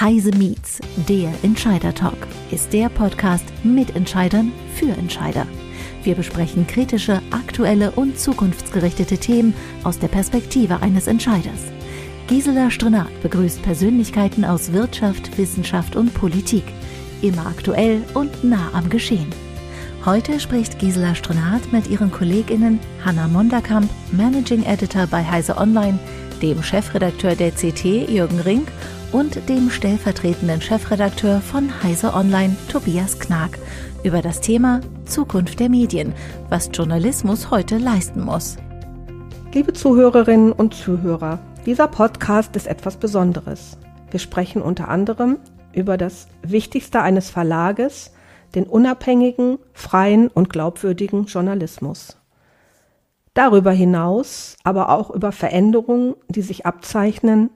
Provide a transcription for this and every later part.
Heise Meets, der Entscheider Talk, ist der Podcast mit Entscheidern für Entscheider. Wir besprechen kritische, aktuelle und zukunftsgerichtete Themen aus der Perspektive eines Entscheiders. Gisela Strenat begrüßt Persönlichkeiten aus Wirtschaft, Wissenschaft und Politik. Immer aktuell und nah am Geschehen. Heute spricht Gisela Strenat mit ihren KollegInnen Hanna Monderkamp, Managing Editor bei Heise Online, dem Chefredakteur der CT Jürgen Rink und dem stellvertretenden Chefredakteur von Heise Online Tobias Knag über das Thema Zukunft der Medien, was Journalismus heute leisten muss. Liebe Zuhörerinnen und Zuhörer, dieser Podcast ist etwas Besonderes. Wir sprechen unter anderem über das Wichtigste eines Verlages, den unabhängigen, freien und glaubwürdigen Journalismus. Darüber hinaus aber auch über Veränderungen, die sich abzeichnen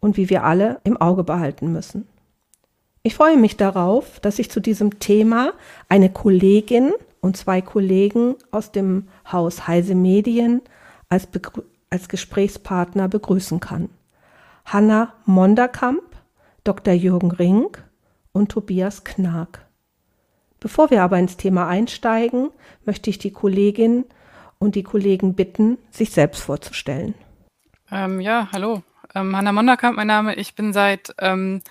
und wie wir alle im Auge behalten müssen. Ich freue mich darauf, dass ich zu diesem Thema eine Kollegin und zwei Kollegen aus dem Haus Heise Medien als, Begrü als Gesprächspartner begrüßen kann. Hanna Monderkamp, Dr. Jürgen Rink und Tobias Knag. Bevor wir aber ins Thema einsteigen, möchte ich die Kollegin und die Kollegen bitten, sich selbst vorzustellen. Ähm, ja, hallo. Ähm, Hanna Monderkamp, mein Name. Ich bin seit ähm,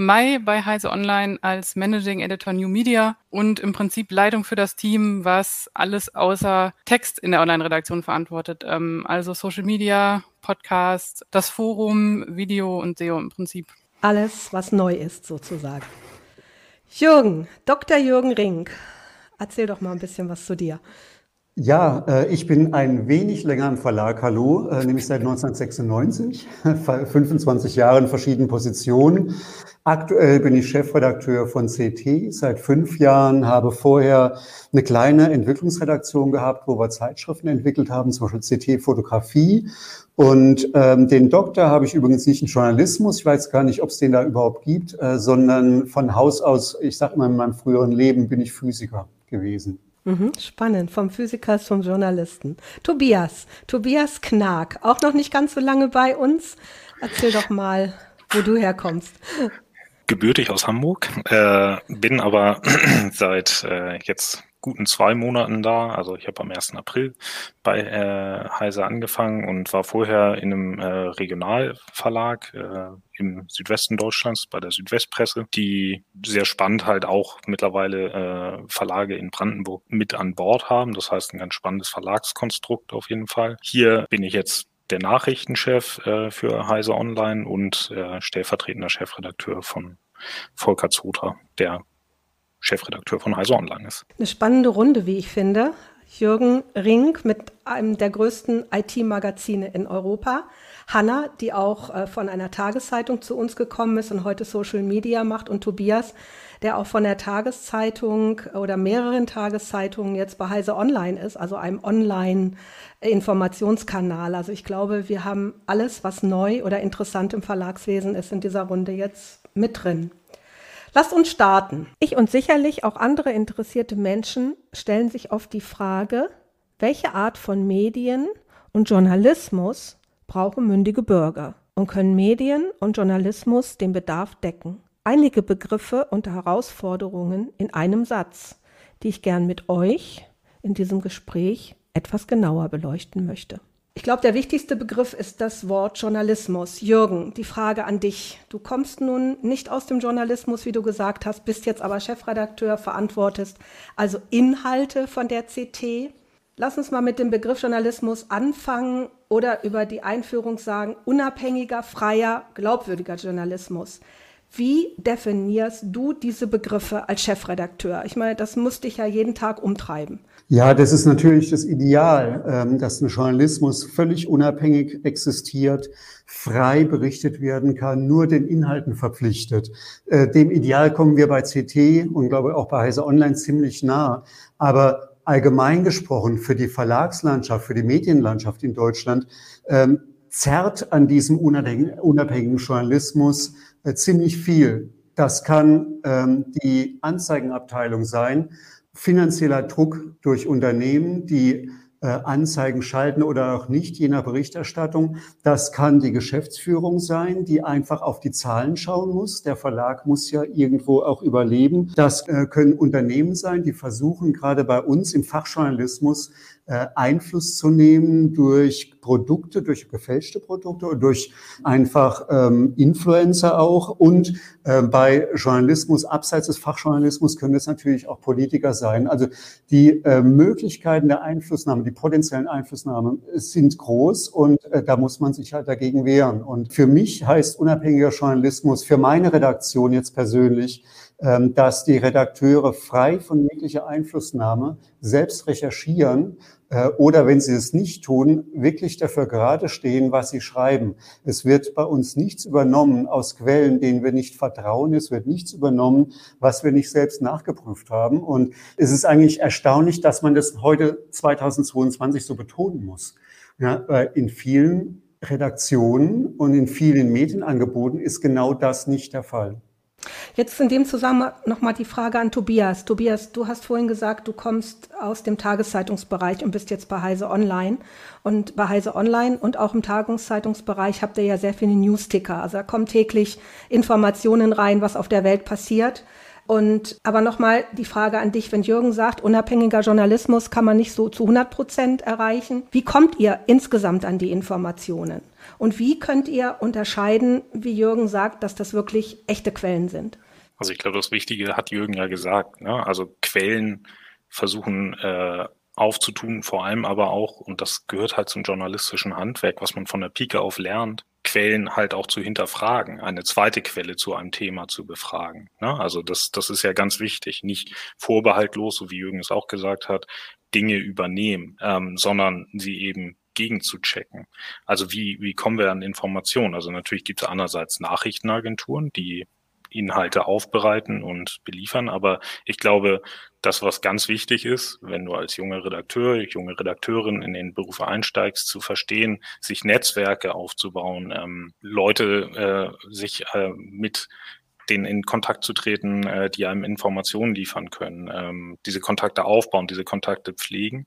Mai bei Heise Online als Managing Editor New Media und im Prinzip Leitung für das Team, was alles außer Text in der Online-Redaktion verantwortet. Ähm, also Social Media, Podcast, das Forum, Video und SEO im Prinzip. Alles, was neu ist, sozusagen. Jürgen, Dr. Jürgen Rink, erzähl doch mal ein bisschen was zu dir. Ja, äh, ich bin ein wenig länger im Verlag, hallo, äh, nämlich seit 1996, 25 Jahre in verschiedenen Positionen. Aktuell bin ich Chefredakteur von CT seit fünf Jahren, habe vorher eine kleine Entwicklungsredaktion gehabt, wo wir Zeitschriften entwickelt haben, zum Beispiel CT Fotografie. Und ähm, den Doktor habe ich übrigens nicht in Journalismus, ich weiß gar nicht, ob es den da überhaupt gibt, äh, sondern von Haus aus, ich sage mal, in meinem früheren Leben bin ich Physiker gewesen. Mhm, spannend, vom Physiker zum Journalisten. Tobias, Tobias Knag, auch noch nicht ganz so lange bei uns. Erzähl doch mal, wo du herkommst. Gebürtig aus Hamburg, äh, bin aber seit äh, jetzt guten zwei Monaten da. Also ich habe am 1. April bei äh, Heise angefangen und war vorher in einem äh, Regionalverlag äh, im Südwesten Deutschlands bei der Südwestpresse, die sehr spannend halt auch mittlerweile äh, Verlage in Brandenburg mit an Bord haben. Das heißt ein ganz spannendes Verlagskonstrukt auf jeden Fall. Hier bin ich jetzt der Nachrichtenchef äh, für Heise Online und äh, stellvertretender Chefredakteur von Volker Zoter, der Chefredakteur von Heise Online ist. Eine spannende Runde, wie ich finde. Jürgen Rink mit einem der größten IT-Magazine in Europa. Hanna, die auch äh, von einer Tageszeitung zu uns gekommen ist und heute Social Media macht. Und Tobias, der auch von der Tageszeitung oder mehreren Tageszeitungen jetzt bei Heise Online ist, also einem Online-Informationskanal. Also ich glaube, wir haben alles, was neu oder interessant im Verlagswesen ist, in dieser Runde jetzt mit drin. Lasst uns starten. Ich und sicherlich auch andere interessierte Menschen stellen sich oft die Frage, welche Art von Medien und Journalismus brauchen mündige Bürger und können Medien und Journalismus den Bedarf decken? Einige Begriffe und Herausforderungen in einem Satz, die ich gern mit euch in diesem Gespräch etwas genauer beleuchten möchte. Ich glaube, der wichtigste Begriff ist das Wort Journalismus. Jürgen, die Frage an dich. Du kommst nun nicht aus dem Journalismus, wie du gesagt hast, bist jetzt aber Chefredakteur, verantwortest also Inhalte von der CT. Lass uns mal mit dem Begriff Journalismus anfangen oder über die Einführung sagen, unabhängiger, freier, glaubwürdiger Journalismus. Wie definierst du diese Begriffe als Chefredakteur? Ich meine, das muss dich ja jeden Tag umtreiben. Ja, das ist natürlich das Ideal, ähm, dass ein Journalismus völlig unabhängig existiert, frei berichtet werden kann, nur den Inhalten verpflichtet. Äh, dem Ideal kommen wir bei CT und glaube auch bei Heise Online ziemlich nah. Aber allgemein gesprochen für die Verlagslandschaft, für die Medienlandschaft in Deutschland, ähm, zerrt an diesem unabhängigen Journalismus ziemlich viel. Das kann ähm, die Anzeigenabteilung sein, finanzieller Druck durch Unternehmen, die äh, Anzeigen schalten oder auch nicht, je nach Berichterstattung. Das kann die Geschäftsführung sein, die einfach auf die Zahlen schauen muss. Der Verlag muss ja irgendwo auch überleben. Das äh, können Unternehmen sein, die versuchen gerade bei uns im Fachjournalismus äh, Einfluss zu nehmen durch Produkte, durch gefälschte Produkte und durch einfach ähm, Influencer auch. Und äh, bei Journalismus, abseits des Fachjournalismus, können es natürlich auch Politiker sein. Also die äh, Möglichkeiten der Einflussnahme, die potenziellen Einflussnahmen sind groß und äh, da muss man sich halt dagegen wehren. Und für mich heißt unabhängiger Journalismus, für meine Redaktion jetzt persönlich, ähm, dass die Redakteure frei von jeglicher Einflussnahme selbst recherchieren äh, oder wenn sie es nicht tun, wirklich dafür gerade stehen, was sie schreiben. Es wird bei uns nichts übernommen aus Quellen, denen wir nicht vertrauen. Es wird nichts übernommen, was wir nicht selbst nachgeprüft haben. Und es ist eigentlich erstaunlich, dass man das heute 2022 so betonen muss. Ja, in vielen Redaktionen und in vielen Medienangeboten ist genau das nicht der Fall. Jetzt in dem Zusammenhang nochmal die Frage an Tobias. Tobias, du hast vorhin gesagt, du kommst aus dem Tageszeitungsbereich und bist jetzt bei Heise Online. Und bei Heise Online und auch im Tagungszeitungsbereich habt ihr ja sehr viele Newsticker. Also da kommen täglich Informationen rein, was auf der Welt passiert. Und aber nochmal die Frage an dich, wenn Jürgen sagt, unabhängiger Journalismus kann man nicht so zu 100 Prozent erreichen. Wie kommt ihr insgesamt an die Informationen? Und wie könnt ihr unterscheiden, wie Jürgen sagt, dass das wirklich echte Quellen sind? Also ich glaube, das Wichtige hat Jürgen ja gesagt. Ne? Also Quellen versuchen äh, aufzutun, vor allem aber auch, und das gehört halt zum journalistischen Handwerk, was man von der Pike auf lernt, Quellen halt auch zu hinterfragen, eine zweite Quelle zu einem Thema zu befragen. Ne? Also das, das ist ja ganz wichtig, nicht vorbehaltlos, so wie Jürgen es auch gesagt hat, Dinge übernehmen, ähm, sondern sie eben gegen zu checken. Also wie, wie kommen wir an Informationen? Also natürlich gibt es einerseits Nachrichtenagenturen, die Inhalte aufbereiten und beliefern. Aber ich glaube, das, was ganz wichtig ist, wenn du als junger Redakteur, junge Redakteurin in den Beruf einsteigst, zu verstehen, sich Netzwerke aufzubauen, ähm, Leute äh, sich äh, mit denen in Kontakt zu treten, äh, die einem Informationen liefern können, ähm, diese Kontakte aufbauen, diese Kontakte pflegen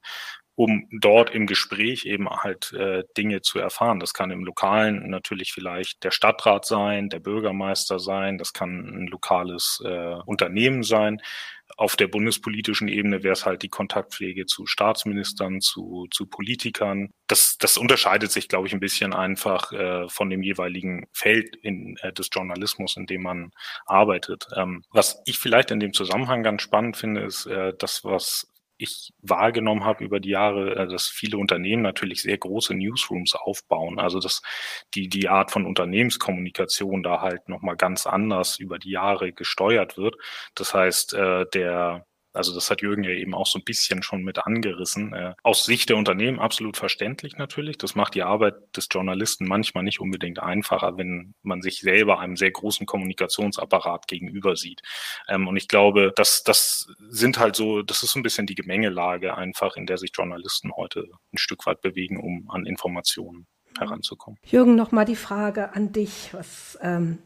um dort im Gespräch eben halt äh, Dinge zu erfahren. Das kann im Lokalen natürlich vielleicht der Stadtrat sein, der Bürgermeister sein, das kann ein lokales äh, Unternehmen sein. Auf der bundespolitischen Ebene wäre es halt die Kontaktpflege zu Staatsministern, zu, zu Politikern. Das, das unterscheidet sich, glaube ich, ein bisschen einfach äh, von dem jeweiligen Feld in, äh, des Journalismus, in dem man arbeitet. Ähm, was ich vielleicht in dem Zusammenhang ganz spannend finde, ist äh, das, was ich wahrgenommen habe über die Jahre, äh, dass viele Unternehmen natürlich sehr große Newsrooms aufbauen. Also dass die, die Art von Unternehmenskommunikation da halt nochmal ganz anders über die Jahre gesteuert wird. Das heißt, äh, der, also das hat Jürgen ja eben auch so ein bisschen schon mit angerissen. Äh, aus Sicht der Unternehmen absolut verständlich natürlich. Das macht die Arbeit des Journalisten manchmal nicht unbedingt einfacher, wenn man sich selber einem sehr großen Kommunikationsapparat gegenüber sieht. Ähm, und ich glaube, dass das sind halt so, das ist so ein bisschen die Gemengelage einfach, in der sich Journalisten heute ein Stück weit bewegen, um an Informationen heranzukommen. Jürgen, nochmal die Frage an dich. Was ähm,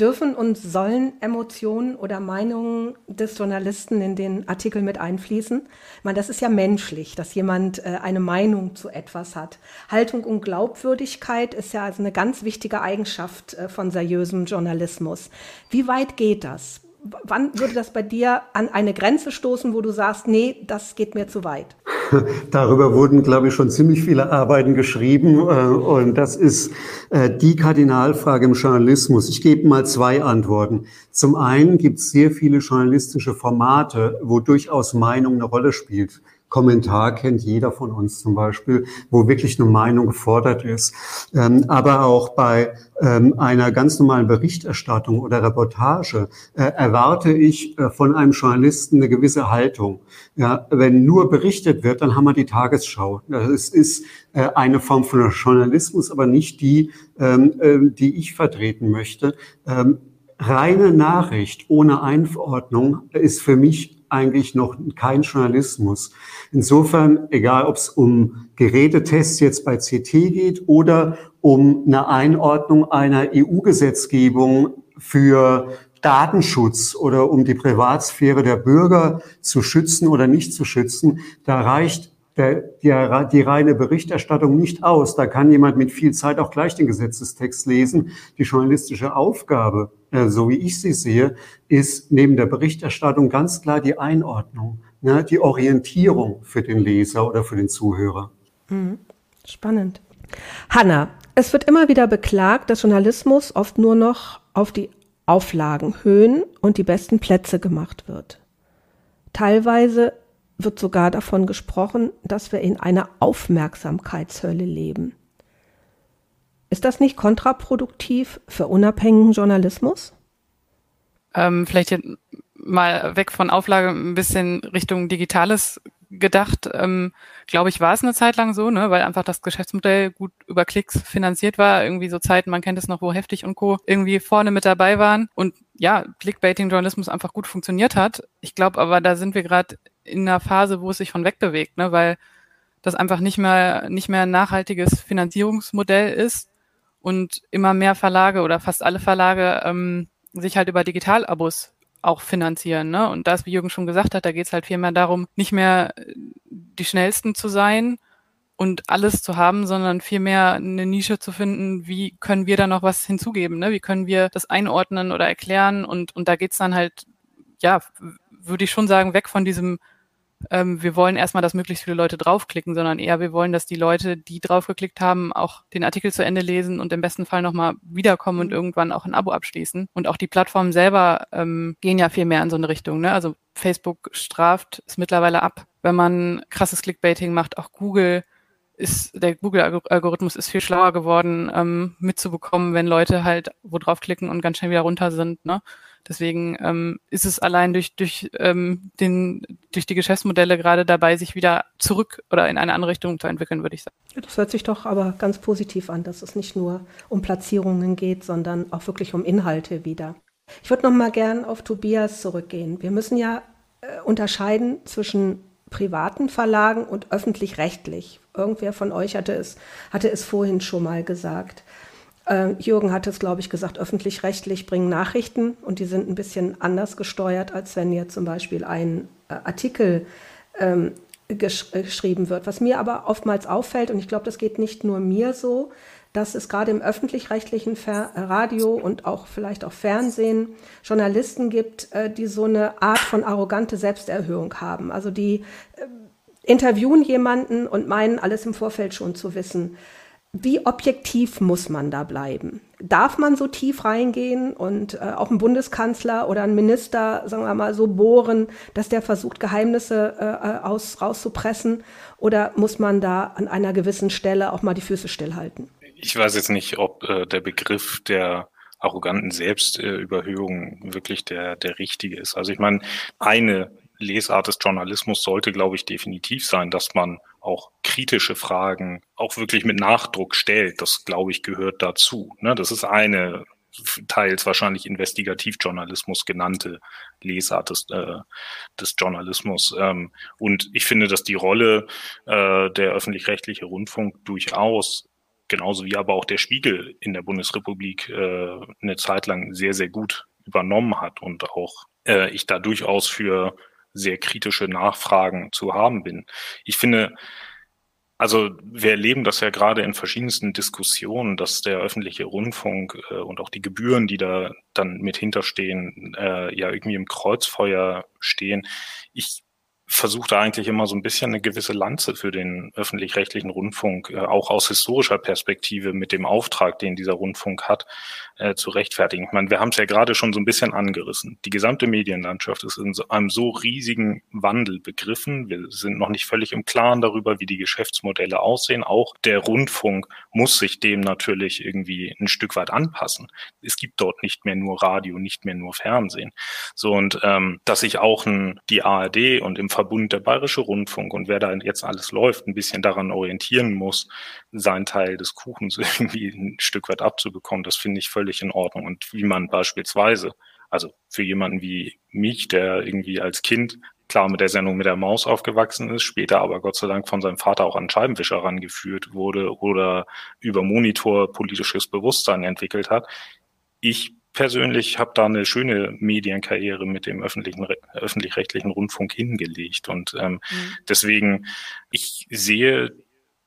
dürfen und sollen Emotionen oder Meinungen des Journalisten in den Artikel mit einfließen? Ich meine, das ist ja menschlich, dass jemand äh, eine Meinung zu etwas hat. Haltung und Glaubwürdigkeit ist ja also eine ganz wichtige Eigenschaft äh, von seriösem Journalismus. Wie weit geht das? Wann würde das bei dir an eine Grenze stoßen, wo du sagst, nee, das geht mir zu weit? Darüber wurden, glaube ich, schon ziemlich viele Arbeiten geschrieben. Äh, und das ist äh, die Kardinalfrage im Journalismus. Ich gebe mal zwei Antworten. Zum einen gibt es sehr viele journalistische Formate, wo durchaus Meinung eine Rolle spielt. Kommentar kennt jeder von uns zum Beispiel, wo wirklich eine Meinung gefordert ist. Ähm, aber auch bei ähm, einer ganz normalen Berichterstattung oder Reportage äh, erwarte ich äh, von einem Journalisten eine gewisse Haltung. Ja, wenn nur berichtet wird, dann haben wir die Tagesschau. Das ist äh, eine Form von Journalismus, aber nicht die, ähm, äh, die ich vertreten möchte. Ähm, reine Nachricht ohne Einverordnung ist für mich eigentlich noch kein Journalismus. Insofern, egal ob es um Gerätetests jetzt bei CT geht oder um eine Einordnung einer EU-Gesetzgebung für Datenschutz oder um die Privatsphäre der Bürger zu schützen oder nicht zu schützen, da reicht der, der, die reine Berichterstattung nicht aus. Da kann jemand mit viel Zeit auch gleich den Gesetzestext lesen. Die journalistische Aufgabe, äh, so wie ich sie sehe, ist neben der Berichterstattung ganz klar die Einordnung, ne, die Orientierung für den Leser oder für den Zuhörer. Mhm. Spannend. Hanna, es wird immer wieder beklagt, dass Journalismus oft nur noch auf die Auflagenhöhen und die besten Plätze gemacht wird. Teilweise wird sogar davon gesprochen, dass wir in einer Aufmerksamkeitshölle leben. Ist das nicht kontraproduktiv für unabhängigen Journalismus? Ähm, vielleicht mal weg von Auflage ein bisschen Richtung Digitales gedacht. Ähm, Glaube ich, war es eine Zeit lang so, ne, weil einfach das Geschäftsmodell gut über Klicks finanziert war. Irgendwie so Zeiten, man kennt es noch, wo Heftig und Co. irgendwie vorne mit dabei waren und ja, Clickbaiting-Journalismus einfach gut funktioniert hat. Ich glaube aber, da sind wir gerade in einer Phase, wo es sich von wegbewegt, ne, weil das einfach nicht mehr nicht mehr ein nachhaltiges Finanzierungsmodell ist und immer mehr Verlage oder fast alle Verlage ähm, sich halt über Digitalabos auch finanzieren. Ne? Und das, wie Jürgen schon gesagt hat, da geht es halt vielmehr darum, nicht mehr äh, die schnellsten zu sein und alles zu haben, sondern vielmehr eine Nische zu finden, wie können wir da noch was hinzugeben, ne? Wie können wir das einordnen oder erklären? Und, und da geht's dann halt, ja, würde ich schon sagen, weg von diesem ähm, wir wollen erstmal, dass möglichst viele Leute draufklicken, sondern eher wir wollen, dass die Leute, die draufgeklickt haben, auch den Artikel zu Ende lesen und im besten Fall nochmal wiederkommen und mhm. irgendwann auch ein Abo abschließen. Und auch die Plattformen selber ähm, gehen ja viel mehr in so eine Richtung. Ne? Also Facebook straft es mittlerweile ab, wenn man krasses Clickbaiting macht. Auch Google ist, der Google-Algorithmus ist viel schlauer geworden, ähm, mitzubekommen, wenn Leute halt wo draufklicken und ganz schnell wieder runter sind. Ne? Deswegen ähm, ist es allein durch, durch, ähm, den, durch die Geschäftsmodelle gerade dabei, sich wieder zurück oder in eine andere Richtung zu entwickeln, würde ich sagen. Das hört sich doch aber ganz positiv an, dass es nicht nur um Platzierungen geht, sondern auch wirklich um Inhalte wieder. Ich würde noch mal gern auf Tobias zurückgehen. Wir müssen ja äh, unterscheiden zwischen privaten Verlagen und öffentlich-rechtlich. Irgendwer von euch hatte es, hatte es vorhin schon mal gesagt. Äh, Jürgen hat es, glaube ich, gesagt, öffentlich-rechtlich bringen Nachrichten und die sind ein bisschen anders gesteuert, als wenn jetzt zum Beispiel ein äh, Artikel ähm, gesch äh, geschrieben wird. Was mir aber oftmals auffällt, und ich glaube, das geht nicht nur mir so, dass es gerade im öffentlich-rechtlichen Radio und auch vielleicht auch Fernsehen Journalisten gibt, äh, die so eine Art von arrogante Selbsterhöhung haben. Also die äh, interviewen jemanden und meinen, alles im Vorfeld schon zu wissen. Wie objektiv muss man da bleiben? Darf man so tief reingehen und äh, auch ein Bundeskanzler oder ein Minister, sagen wir mal, so bohren, dass der versucht, Geheimnisse äh, aus, rauszupressen? Oder muss man da an einer gewissen Stelle auch mal die Füße stillhalten? Ich weiß jetzt nicht, ob äh, der Begriff der arroganten Selbstüberhöhung wirklich der, der richtige ist. Also ich meine, eine Lesart des Journalismus sollte, glaube ich, definitiv sein, dass man auch kritische Fragen auch wirklich mit Nachdruck stellt. Das, glaube ich, gehört dazu. Ne? Das ist eine teils wahrscheinlich Investigativjournalismus genannte Lesart des, äh, des Journalismus. Ähm, und ich finde, dass die Rolle äh, der öffentlich-rechtliche Rundfunk durchaus genauso wie aber auch der Spiegel in der Bundesrepublik äh, eine Zeit lang sehr, sehr gut übernommen hat und auch äh, ich da durchaus für sehr kritische Nachfragen zu haben bin. Ich finde, also wir erleben das ja gerade in verschiedensten Diskussionen, dass der öffentliche Rundfunk äh, und auch die Gebühren, die da dann mit hinterstehen, äh, ja irgendwie im Kreuzfeuer stehen. Ich versucht eigentlich immer so ein bisschen eine gewisse Lanze für den öffentlich-rechtlichen Rundfunk, äh, auch aus historischer Perspektive mit dem Auftrag, den dieser Rundfunk hat, äh, zu rechtfertigen. Ich meine, wir haben es ja gerade schon so ein bisschen angerissen. Die gesamte Medienlandschaft ist in so einem so riesigen Wandel begriffen. Wir sind noch nicht völlig im Klaren darüber, wie die Geschäftsmodelle aussehen. Auch der Rundfunk muss sich dem natürlich irgendwie ein Stück weit anpassen. Es gibt dort nicht mehr nur Radio, nicht mehr nur Fernsehen. So und ähm, dass sich auch ein, die ARD und im Verbund der Bayerische Rundfunk und wer da jetzt alles läuft, ein bisschen daran orientieren muss, seinen Teil des Kuchens irgendwie ein Stück weit abzubekommen. Das finde ich völlig in Ordnung. Und wie man beispielsweise, also für jemanden wie mich, der irgendwie als Kind klar mit der Sendung mit der Maus aufgewachsen ist, später aber Gott sei Dank von seinem Vater auch an Scheibenwischer rangeführt wurde oder über Monitor politisches Bewusstsein entwickelt hat. Ich persönlich habe da eine schöne Medienkarriere mit dem öffentlichen öffentlich-rechtlichen Rundfunk hingelegt und ähm, mhm. deswegen ich sehe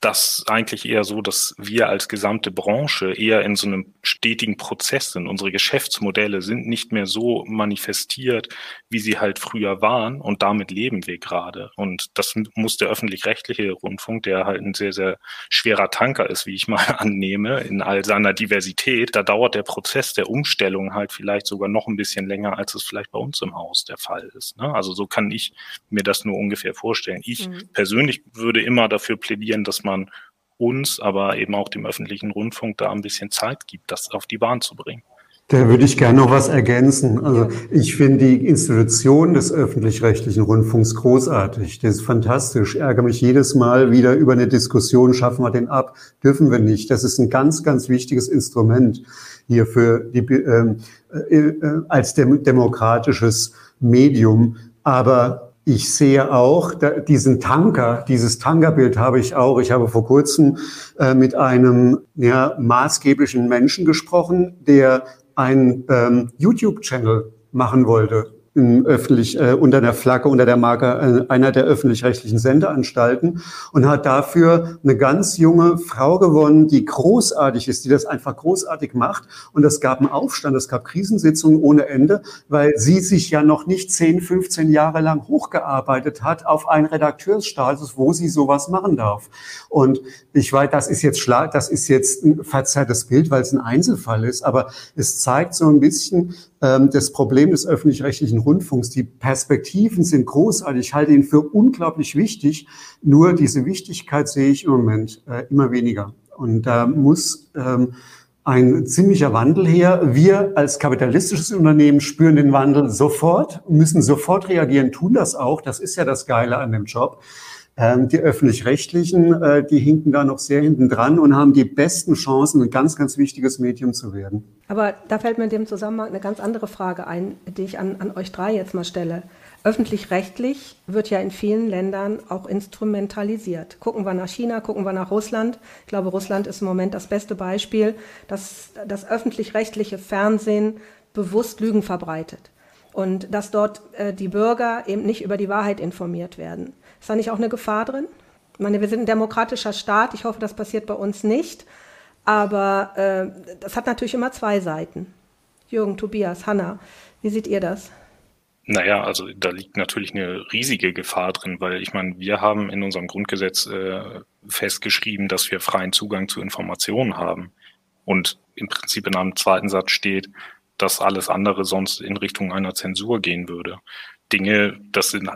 das eigentlich eher so, dass wir als gesamte Branche eher in so einem stetigen Prozess sind. Unsere Geschäftsmodelle sind nicht mehr so manifestiert, wie sie halt früher waren und damit leben wir gerade. Und das muss der öffentlich-rechtliche Rundfunk, der halt ein sehr, sehr schwerer Tanker ist, wie ich mal annehme, in all seiner Diversität, da dauert der Prozess der Umstellung halt vielleicht sogar noch ein bisschen länger, als es vielleicht bei uns im Haus der Fall ist. Ne? Also so kann ich mir das nur ungefähr vorstellen. Ich mhm. persönlich würde immer dafür plädieren, dass man man uns, aber eben auch dem öffentlichen Rundfunk da ein bisschen Zeit gibt, das auf die Bahn zu bringen. Da würde ich gerne noch was ergänzen. Also ich finde die Institution des öffentlich-rechtlichen Rundfunks großartig. Das ist fantastisch. Ich ärgere mich jedes Mal wieder über eine Diskussion, schaffen wir den ab, dürfen wir nicht. Das ist ein ganz, ganz wichtiges Instrument hier für die, ähm, äh, äh, als dem, demokratisches Medium. Aber ich sehe auch da, diesen Tanker, dieses Tankerbild habe ich auch. Ich habe vor kurzem äh, mit einem ja, maßgeblichen Menschen gesprochen, der einen ähm, YouTube-Channel machen wollte öffentlich äh, unter der Flagge, unter der Marke äh, einer der öffentlich-rechtlichen Sendeanstalten und hat dafür eine ganz junge Frau gewonnen, die großartig ist, die das einfach großartig macht. Und es gab einen Aufstand, es gab Krisensitzungen ohne Ende, weil sie sich ja noch nicht 10, 15 Jahre lang hochgearbeitet hat auf einen Redakteursstatus, wo sie sowas machen darf. Und ich weiß, das ist jetzt schlag, das ist jetzt ein verzerrtes Bild, weil es ein Einzelfall ist, aber es zeigt so ein bisschen, das Problem des öffentlich-rechtlichen Rundfunks. Die Perspektiven sind großartig. Ich halte ihn für unglaublich wichtig. Nur diese Wichtigkeit sehe ich im Moment äh, immer weniger. Und da muss ähm, ein ziemlicher Wandel her. Wir als kapitalistisches Unternehmen spüren den Wandel sofort, müssen sofort reagieren, tun das auch. Das ist ja das Geile an dem Job. Ähm, die öffentlich-rechtlichen, äh, die hinken da noch sehr hinten dran und haben die besten Chancen, ein ganz, ganz wichtiges Medium zu werden. Aber da fällt mir in dem Zusammenhang eine ganz andere Frage ein, die ich an, an euch drei jetzt mal stelle. Öffentlich-rechtlich wird ja in vielen Ländern auch instrumentalisiert. Gucken wir nach China, gucken wir nach Russland. Ich glaube, Russland ist im Moment das beste Beispiel, dass das öffentlich-rechtliche Fernsehen bewusst Lügen verbreitet und dass dort äh, die Bürger eben nicht über die Wahrheit informiert werden. Ist da nicht auch eine Gefahr drin? Ich meine, wir sind ein demokratischer Staat. Ich hoffe, das passiert bei uns nicht. Aber äh, das hat natürlich immer zwei Seiten. Jürgen, Tobias, Hanna, wie seht ihr das? Naja, also da liegt natürlich eine riesige Gefahr drin, weil ich meine, wir haben in unserem Grundgesetz äh, festgeschrieben, dass wir freien Zugang zu Informationen haben. Und im Prinzip in einem zweiten Satz steht, dass alles andere sonst in Richtung einer Zensur gehen würde. Dinge, das sind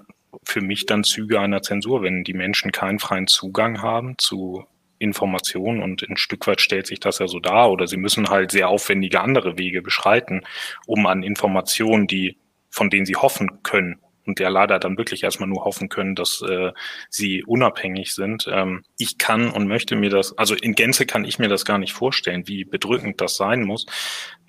für mich dann Züge einer Zensur, wenn die Menschen keinen freien Zugang haben zu Informationen und ein Stück weit stellt sich das ja so dar oder sie müssen halt sehr aufwendige andere Wege beschreiten, um an Informationen, die von denen sie hoffen können und der leider dann wirklich erstmal nur hoffen können, dass äh, sie unabhängig sind. Ähm, ich kann und möchte mir das, also in Gänze kann ich mir das gar nicht vorstellen, wie bedrückend das sein muss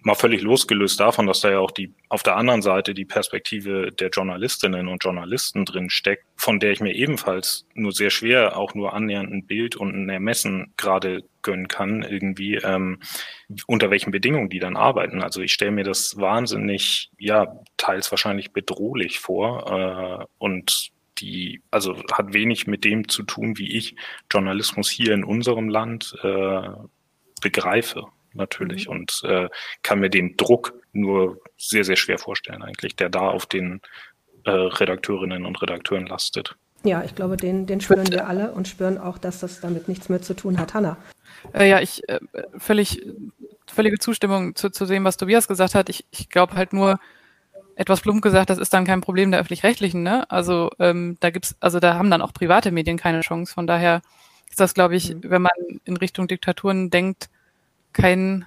mal völlig losgelöst davon, dass da ja auch die auf der anderen Seite die Perspektive der Journalistinnen und Journalisten drin steckt, von der ich mir ebenfalls nur sehr schwer auch nur annähernd ein Bild und ein Ermessen gerade gönnen kann, irgendwie, ähm, unter welchen Bedingungen die dann arbeiten. Also ich stelle mir das wahnsinnig, ja, teils wahrscheinlich bedrohlich vor äh, und die, also hat wenig mit dem zu tun, wie ich Journalismus hier in unserem Land äh, begreife natürlich mhm. und äh, kann mir den Druck nur sehr, sehr schwer vorstellen eigentlich, der da auf den äh, Redakteurinnen und Redakteuren lastet. Ja, ich glaube, den, den spüren wir alle und spüren auch, dass das damit nichts mehr zu tun hat. Hanna. Äh, ja, ich äh, völlig, völlige Zustimmung zu, zu dem, was Tobias gesagt hat. Ich, ich glaube halt nur, etwas plump gesagt, das ist dann kein Problem der öffentlich-rechtlichen, ne? Also ähm, da gibt's, also da haben dann auch private Medien keine Chance. Von daher ist das, glaube ich, mhm. wenn man in Richtung Diktaturen denkt, kein,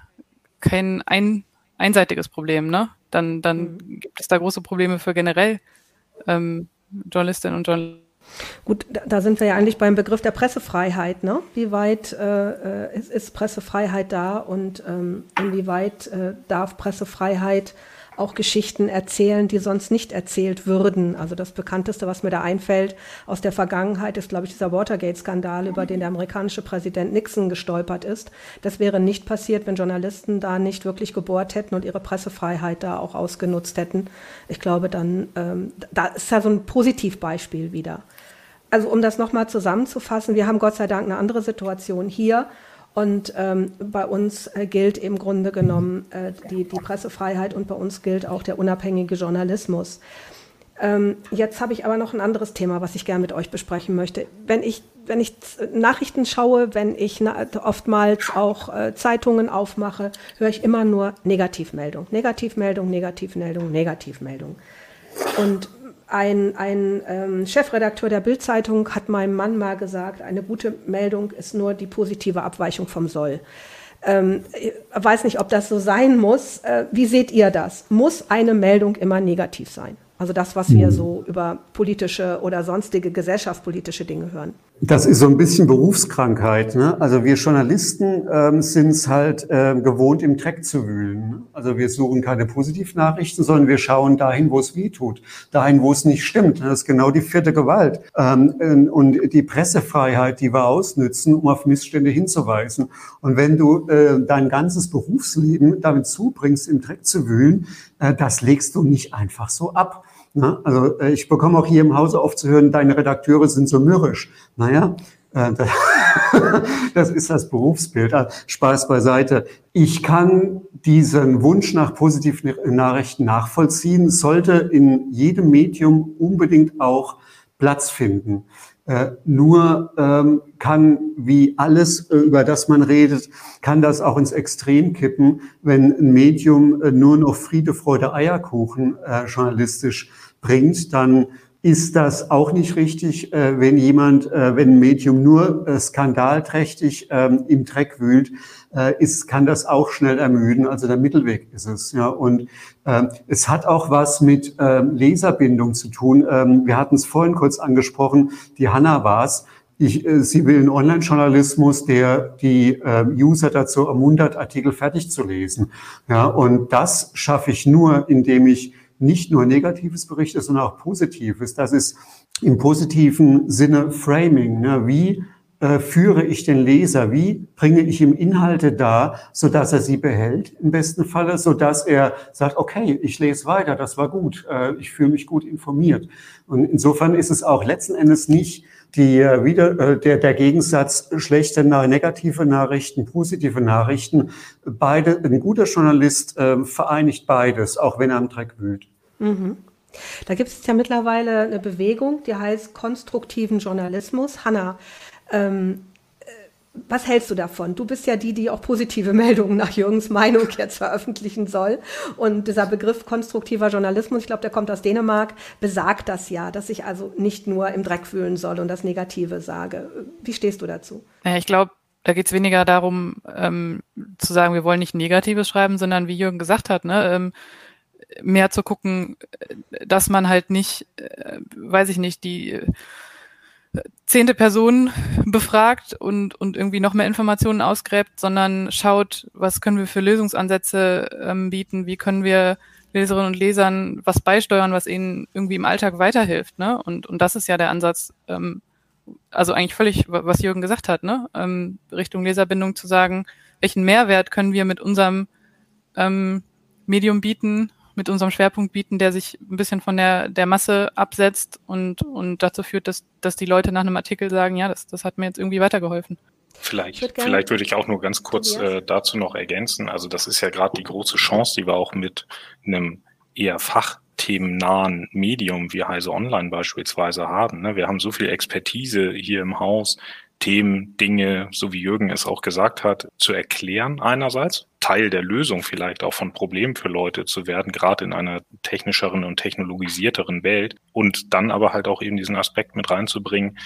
kein ein, einseitiges Problem, ne? Dann, dann mhm. gibt es da große Probleme für generell ähm, Journalistinnen und Journalisten. Gut, da sind wir ja eigentlich beim Begriff der Pressefreiheit. Ne? Wie weit äh, ist, ist, Pressefreiheit da und ähm, inwieweit äh, darf Pressefreiheit auch Geschichten erzählen, die sonst nicht erzählt würden. Also das bekannteste, was mir da einfällt aus der Vergangenheit, ist, glaube ich, dieser Watergate-Skandal, über den der amerikanische Präsident Nixon gestolpert ist. Das wäre nicht passiert, wenn Journalisten da nicht wirklich gebohrt hätten und ihre Pressefreiheit da auch ausgenutzt hätten. Ich glaube, dann, ähm, da ist ja so ein Positivbeispiel wieder. Also um das nochmal zusammenzufassen, wir haben Gott sei Dank eine andere Situation hier. Und ähm, bei uns äh, gilt im Grunde genommen äh, die, die Pressefreiheit und bei uns gilt auch der unabhängige Journalismus. Ähm, jetzt habe ich aber noch ein anderes Thema, was ich gerne mit euch besprechen möchte. Wenn ich, wenn ich Nachrichten schaue, wenn ich na, oftmals auch äh, Zeitungen aufmache, höre ich immer nur Negativmeldung, Negativmeldung, Negativmeldung, Negativmeldung. Und ein, ein ähm, Chefredakteur der Bildzeitung hat meinem Mann mal gesagt, eine gute Meldung ist nur die positive Abweichung vom Soll. Ähm, ich weiß nicht, ob das so sein muss. Äh, wie seht ihr das? Muss eine Meldung immer negativ sein? Also das, was wir hm. so über politische oder sonstige gesellschaftspolitische Dinge hören. Das ist so ein bisschen Berufskrankheit. Ne? Also wir Journalisten ähm, sind es halt äh, gewohnt, im Dreck zu wühlen. Also wir suchen keine Positivnachrichten, sondern wir schauen dahin, wo es weh tut, dahin, wo es nicht stimmt. Das ist genau die vierte Gewalt. Ähm, äh, und die Pressefreiheit, die wir ausnützen, um auf Missstände hinzuweisen. Und wenn du äh, dein ganzes Berufsleben damit zubringst, im Dreck zu wühlen, äh, das legst du nicht einfach so ab. Na, also äh, ich bekomme auch hier im Hause oft zu hören, deine Redakteure sind so mürrisch. Naja, äh, das ist das Berufsbild. Also Spaß beiseite. Ich kann diesen Wunsch nach positiven Nachrichten nachvollziehen, sollte in jedem Medium unbedingt auch Platz finden. Äh, nur ähm, kann, wie alles, äh, über das man redet, kann das auch ins Extrem kippen, wenn ein Medium äh, nur noch Friede, Freude, Eierkuchen äh, journalistisch bringt, dann ist das auch nicht richtig, äh, wenn jemand, äh, wenn ein Medium nur äh, skandalträchtig ähm, im Dreck wühlt, ist, kann das auch schnell ermüden. Also der Mittelweg ist es. Ja. Und ähm, es hat auch was mit ähm, Leserbindung zu tun. Wir hatten es vorhin kurz angesprochen, die Hanna war's. Ich, sie will einen Online-Journalismus, der die User dazu ermuntert, Artikel fertig zu lesen. Ja, und das schaffe ich nur, indem ich nicht nur Negatives berichtet, sondern auch Positives. Das ist im positiven Sinne Framing. Ne? Wie äh, führe ich den Leser? Wie bringe ich ihm Inhalte dar, so dass er sie behält im besten Falle, so dass er sagt, okay, ich lese weiter, das war gut, äh, ich fühle mich gut informiert. Und insofern ist es auch letzten Endes nicht die äh, wieder äh, der der Gegensatz schlechte negative Nachrichten, positive Nachrichten. Beide ein guter Journalist äh, vereinigt beides, auch wenn er am Dreck wühlt. Mhm. Da gibt es ja mittlerweile eine Bewegung, die heißt konstruktiven Journalismus. Hanna, ähm, äh, was hältst du davon? Du bist ja die, die auch positive Meldungen nach Jürgens Meinung jetzt veröffentlichen soll. Und dieser Begriff konstruktiver Journalismus, ich glaube, der kommt aus Dänemark, besagt das ja, dass ich also nicht nur im Dreck fühlen soll und das Negative sage. Wie stehst du dazu? Ja, ich glaube, da geht es weniger darum, ähm, zu sagen, wir wollen nicht Negatives schreiben, sondern wie Jürgen gesagt hat, ne, ähm, mehr zu gucken, dass man halt nicht, äh, weiß ich nicht, die äh, zehnte Person befragt und, und irgendwie noch mehr Informationen ausgräbt, sondern schaut, was können wir für Lösungsansätze ähm, bieten, wie können wir Leserinnen und Lesern was beisteuern, was ihnen irgendwie im Alltag weiterhilft. Ne? Und, und das ist ja der Ansatz, ähm, also eigentlich völlig, was Jürgen gesagt hat, ne? ähm, Richtung Leserbindung zu sagen, welchen Mehrwert können wir mit unserem ähm, Medium bieten mit unserem Schwerpunkt bieten, der sich ein bisschen von der, der Masse absetzt und, und dazu führt, dass, dass die Leute nach einem Artikel sagen, ja, das, das hat mir jetzt irgendwie weitergehofen. Vielleicht, vielleicht würde ich auch nur ganz kurz äh, dazu noch ergänzen. Also das ist ja gerade die große Chance, die wir auch mit einem eher fachthemennahen Medium wie Heise Online beispielsweise haben. Ne? Wir haben so viel Expertise hier im Haus, Themen, Dinge, so wie Jürgen es auch gesagt hat, zu erklären einerseits, Teil der Lösung vielleicht auch von Problemen für Leute zu werden, gerade in einer technischeren und technologisierteren Welt und dann aber halt auch eben diesen Aspekt mit reinzubringen,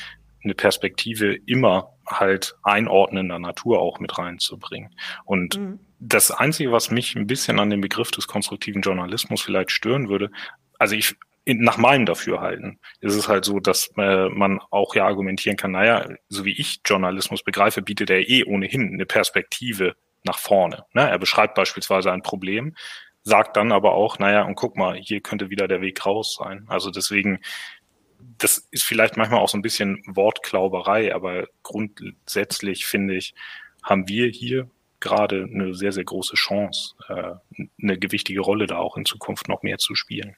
eine Perspektive immer halt einordnender Natur auch mit reinzubringen. Und mhm. das Einzige, was mich ein bisschen an dem Begriff des konstruktiven Journalismus vielleicht stören würde, also ich in, nach meinem Dafürhalten ist es halt so, dass äh, man auch ja argumentieren kann, naja, so wie ich Journalismus begreife, bietet er eh ohnehin eine Perspektive nach vorne. Ne? Er beschreibt beispielsweise ein Problem, sagt dann aber auch, naja, und guck mal, hier könnte wieder der Weg raus sein. Also deswegen, das ist vielleicht manchmal auch so ein bisschen Wortklauberei, aber grundsätzlich finde ich, haben wir hier gerade eine sehr, sehr große Chance, äh, eine gewichtige Rolle da auch in Zukunft noch mehr zu spielen.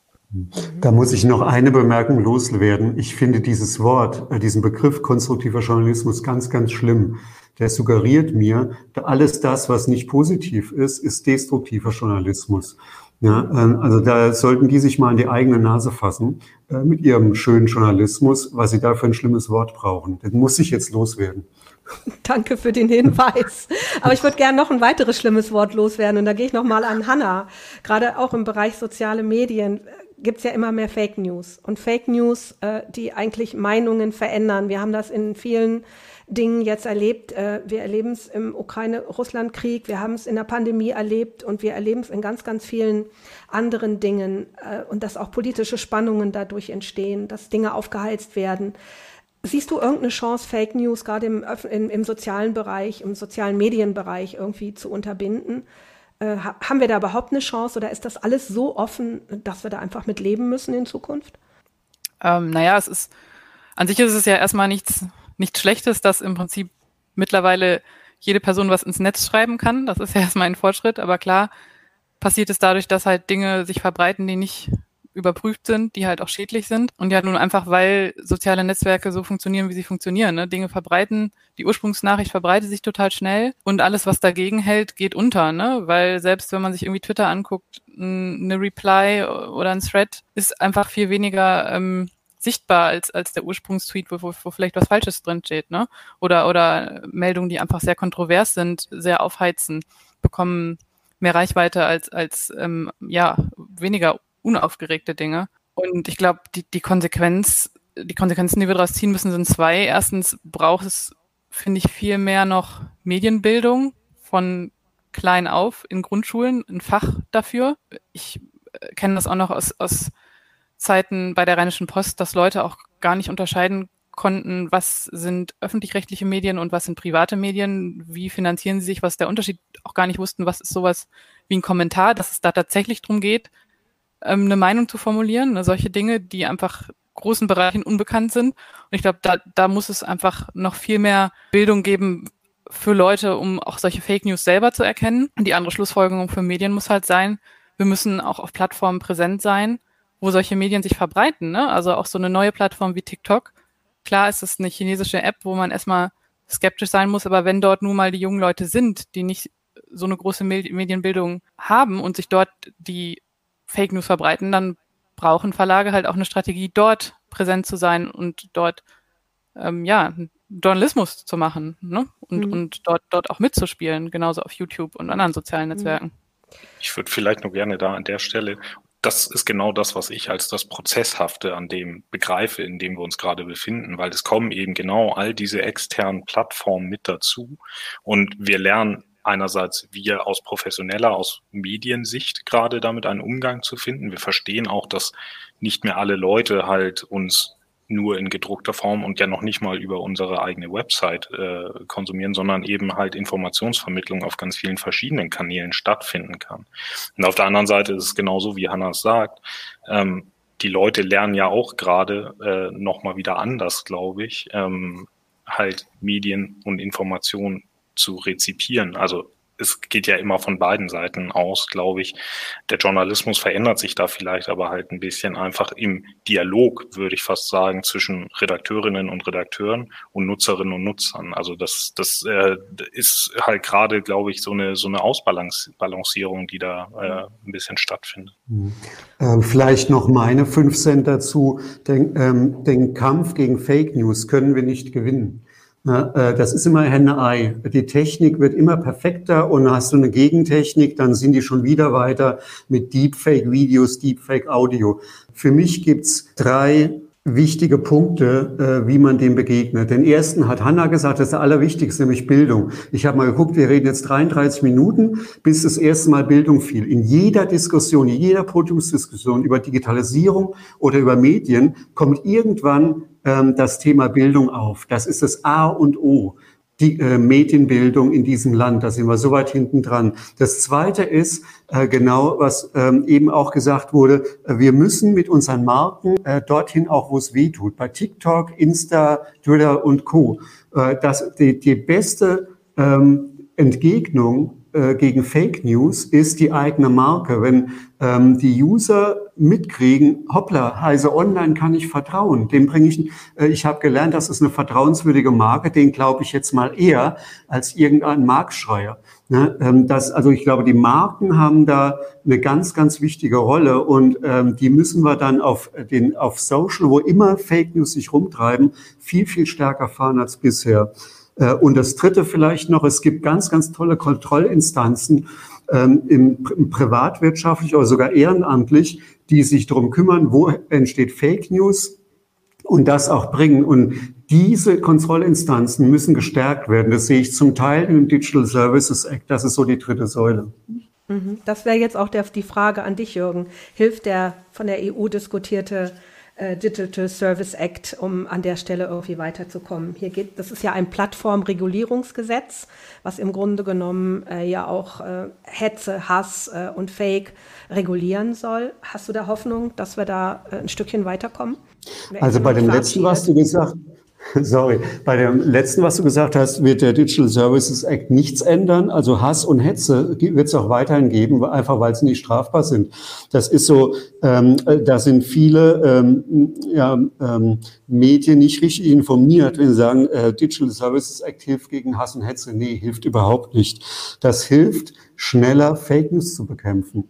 Da muss ich noch eine Bemerkung loswerden. Ich finde dieses Wort, äh, diesen Begriff konstruktiver Journalismus ganz, ganz schlimm. Der suggeriert mir, alles das, was nicht positiv ist, ist destruktiver Journalismus. Ja, ähm, also da sollten die sich mal in die eigene Nase fassen äh, mit ihrem schönen Journalismus, was sie da für ein schlimmes Wort brauchen. Das muss ich jetzt loswerden. Danke für den Hinweis. Aber ich würde gerne noch ein weiteres schlimmes Wort loswerden und da gehe ich noch mal an Hanna. Gerade auch im Bereich soziale Medien gibt es ja immer mehr Fake News und Fake News, äh, die eigentlich Meinungen verändern. Wir haben das in vielen Dingen jetzt erlebt. Äh, wir erleben es im Ukraine-Russland-Krieg, wir haben es in der Pandemie erlebt und wir erleben es in ganz, ganz vielen anderen Dingen äh, und dass auch politische Spannungen dadurch entstehen, dass Dinge aufgeheizt werden. Siehst du irgendeine Chance, Fake News gerade im, im, im sozialen Bereich, im sozialen Medienbereich irgendwie zu unterbinden? Äh, haben wir da überhaupt eine Chance oder ist das alles so offen, dass wir da einfach mit leben müssen in Zukunft? Ähm, naja, es ist, an sich ist es ja erstmal nichts, nichts Schlechtes, dass im Prinzip mittlerweile jede Person was ins Netz schreiben kann. Das ist ja erstmal ein Fortschritt, aber klar passiert es dadurch, dass halt Dinge sich verbreiten, die nicht überprüft sind, die halt auch schädlich sind. Und ja, nun einfach, weil soziale Netzwerke so funktionieren, wie sie funktionieren. Ne? Dinge verbreiten, die Ursprungsnachricht verbreitet sich total schnell und alles, was dagegen hält, geht unter. Ne? Weil selbst wenn man sich irgendwie Twitter anguckt, eine Reply oder ein Thread ist einfach viel weniger ähm, sichtbar als, als der Ursprungstweet, wo, wo, vielleicht was Falsches drin steht. Ne? Oder, oder Meldungen, die einfach sehr kontrovers sind, sehr aufheizen, bekommen mehr Reichweite als, als ähm, ja, weniger unaufgeregte Dinge. Und ich glaube, die, die Konsequenz, die Konsequenzen, die wir daraus ziehen müssen, sind zwei. Erstens braucht es, finde ich, viel mehr noch Medienbildung von klein auf in Grundschulen, ein Fach dafür. Ich äh, kenne das auch noch aus, aus Zeiten bei der Rheinischen Post, dass Leute auch gar nicht unterscheiden konnten, was sind öffentlich-rechtliche Medien und was sind private Medien, wie finanzieren sie sich, was der Unterschied auch gar nicht wussten, was ist sowas wie ein Kommentar, dass es da tatsächlich drum geht, ähm, eine Meinung zu formulieren, ne, solche Dinge, die einfach großen Bereichen unbekannt sind. Und ich glaube, da, da muss es einfach noch viel mehr Bildung geben für Leute, um auch solche Fake News selber zu erkennen. Und die andere Schlussfolgerung für Medien muss halt sein, wir müssen auch auf Plattformen präsent sein, wo solche Medien sich verbreiten. Ne? Also auch so eine neue Plattform wie TikTok. Klar ist es eine chinesische App, wo man erstmal skeptisch sein muss, aber wenn dort nun mal die jungen Leute sind, die nicht so eine große Medienbildung haben und sich dort die Fake News verbreiten, dann brauchen Verlage halt auch eine Strategie, dort präsent zu sein und dort ähm, ja Journalismus zu machen ne? und, mhm. und dort, dort auch mitzuspielen, genauso auf YouTube und anderen sozialen mhm. Netzwerken. Ich würde vielleicht nur gerne da an der Stelle, das ist genau das, was ich als das Prozesshafte an dem begreife, in dem wir uns gerade befinden, weil es kommen eben genau all diese externen Plattformen mit dazu und wir lernen einerseits wir aus professioneller, aus Mediensicht gerade damit einen Umgang zu finden. Wir verstehen auch, dass nicht mehr alle Leute halt uns nur in gedruckter Form und ja noch nicht mal über unsere eigene Website äh, konsumieren, sondern eben halt Informationsvermittlung auf ganz vielen verschiedenen Kanälen stattfinden kann. Und auf der anderen Seite ist es genauso, wie Hannah sagt, ähm, die Leute lernen ja auch gerade äh, nochmal wieder anders, glaube ich, ähm, halt Medien und Informationen zu rezipieren. Also es geht ja immer von beiden Seiten aus, glaube ich. Der Journalismus verändert sich da vielleicht aber halt ein bisschen einfach im Dialog, würde ich fast sagen, zwischen Redakteurinnen und Redakteuren und Nutzerinnen und Nutzern. Also das, das äh, ist halt gerade, glaube ich, so eine, so eine Ausbalancierung, die da äh, ein bisschen stattfindet. Mhm. Ähm, vielleicht noch meine fünf Cent dazu. Den, ähm, den Kampf gegen Fake News können wir nicht gewinnen. Äh, das ist immer Henne-Ei. Die Technik wird immer perfekter und hast du eine Gegentechnik, dann sind die schon wieder weiter mit Deepfake-Videos, Deepfake-Audio. Für mich gibt's drei wichtige Punkte, äh, wie man dem begegnet. Den ersten hat Hanna gesagt, das ist der allerwichtigste, nämlich Bildung. Ich habe mal geguckt, wir reden jetzt 33 Minuten, bis das erste Mal Bildung fiel. In jeder Diskussion, in jeder Podiumsdiskussion über Digitalisierung oder über Medien kommt irgendwann ähm, das Thema Bildung auf. Das ist das A und O. die äh, Medienbildung in diesem Land. Da sind wir so weit hinten dran. Das Zweite ist äh, genau, was ähm, eben auch gesagt wurde, äh, wir müssen mit unseren Marken äh, dorthin auch, wo es weh tut. Bei TikTok, Insta, Twitter und Co. Äh, das, die, die beste ähm, Entgegnung äh, gegen Fake News ist die eigene Marke. Wenn ähm, die User mitkriegen, hoppla, Heise Online kann ich vertrauen. Dem bringe ich, äh, ich habe gelernt, das ist eine vertrauenswürdige Marke, den glaube ich jetzt mal eher als irgendein Marktschreier. Ne? Ähm, das, also ich glaube, die Marken haben da eine ganz, ganz wichtige Rolle und ähm, die müssen wir dann auf den auf Social, wo immer Fake News sich rumtreiben, viel, viel stärker fahren als bisher. Äh, und das Dritte vielleicht noch, es gibt ganz, ganz tolle Kontrollinstanzen ähm, im, im privatwirtschaftlich oder sogar ehrenamtlich, die sich darum kümmern, wo entsteht Fake News und das auch bringen. Und diese Kontrollinstanzen müssen gestärkt werden. Das sehe ich zum Teil im Digital Services Act. Das ist so die dritte Säule. Mhm. Das wäre jetzt auch der, die Frage an dich, Jürgen. Hilft der von der EU diskutierte Digital Service Act, um an der Stelle irgendwie weiterzukommen. Hier geht, das ist ja ein Plattformregulierungsgesetz, was im Grunde genommen äh, ja auch äh, Hetze, Hass äh, und Fake regulieren soll. Hast du da Hoffnung, dass wir da äh, ein Stückchen weiterkommen? Also bei dem letzten, was du gesagt hast, Sorry, bei dem letzten, was du gesagt hast, wird der Digital Services Act nichts ändern. Also Hass und Hetze wird es auch weiterhin geben, einfach weil sie nicht strafbar sind. Das ist so, ähm, da sind viele ähm, ja, ähm, Medien nicht richtig informiert, wenn sie sagen, äh, Digital Services Act hilft gegen Hass und Hetze. Nee, hilft überhaupt nicht. Das hilft, schneller Fake News zu bekämpfen,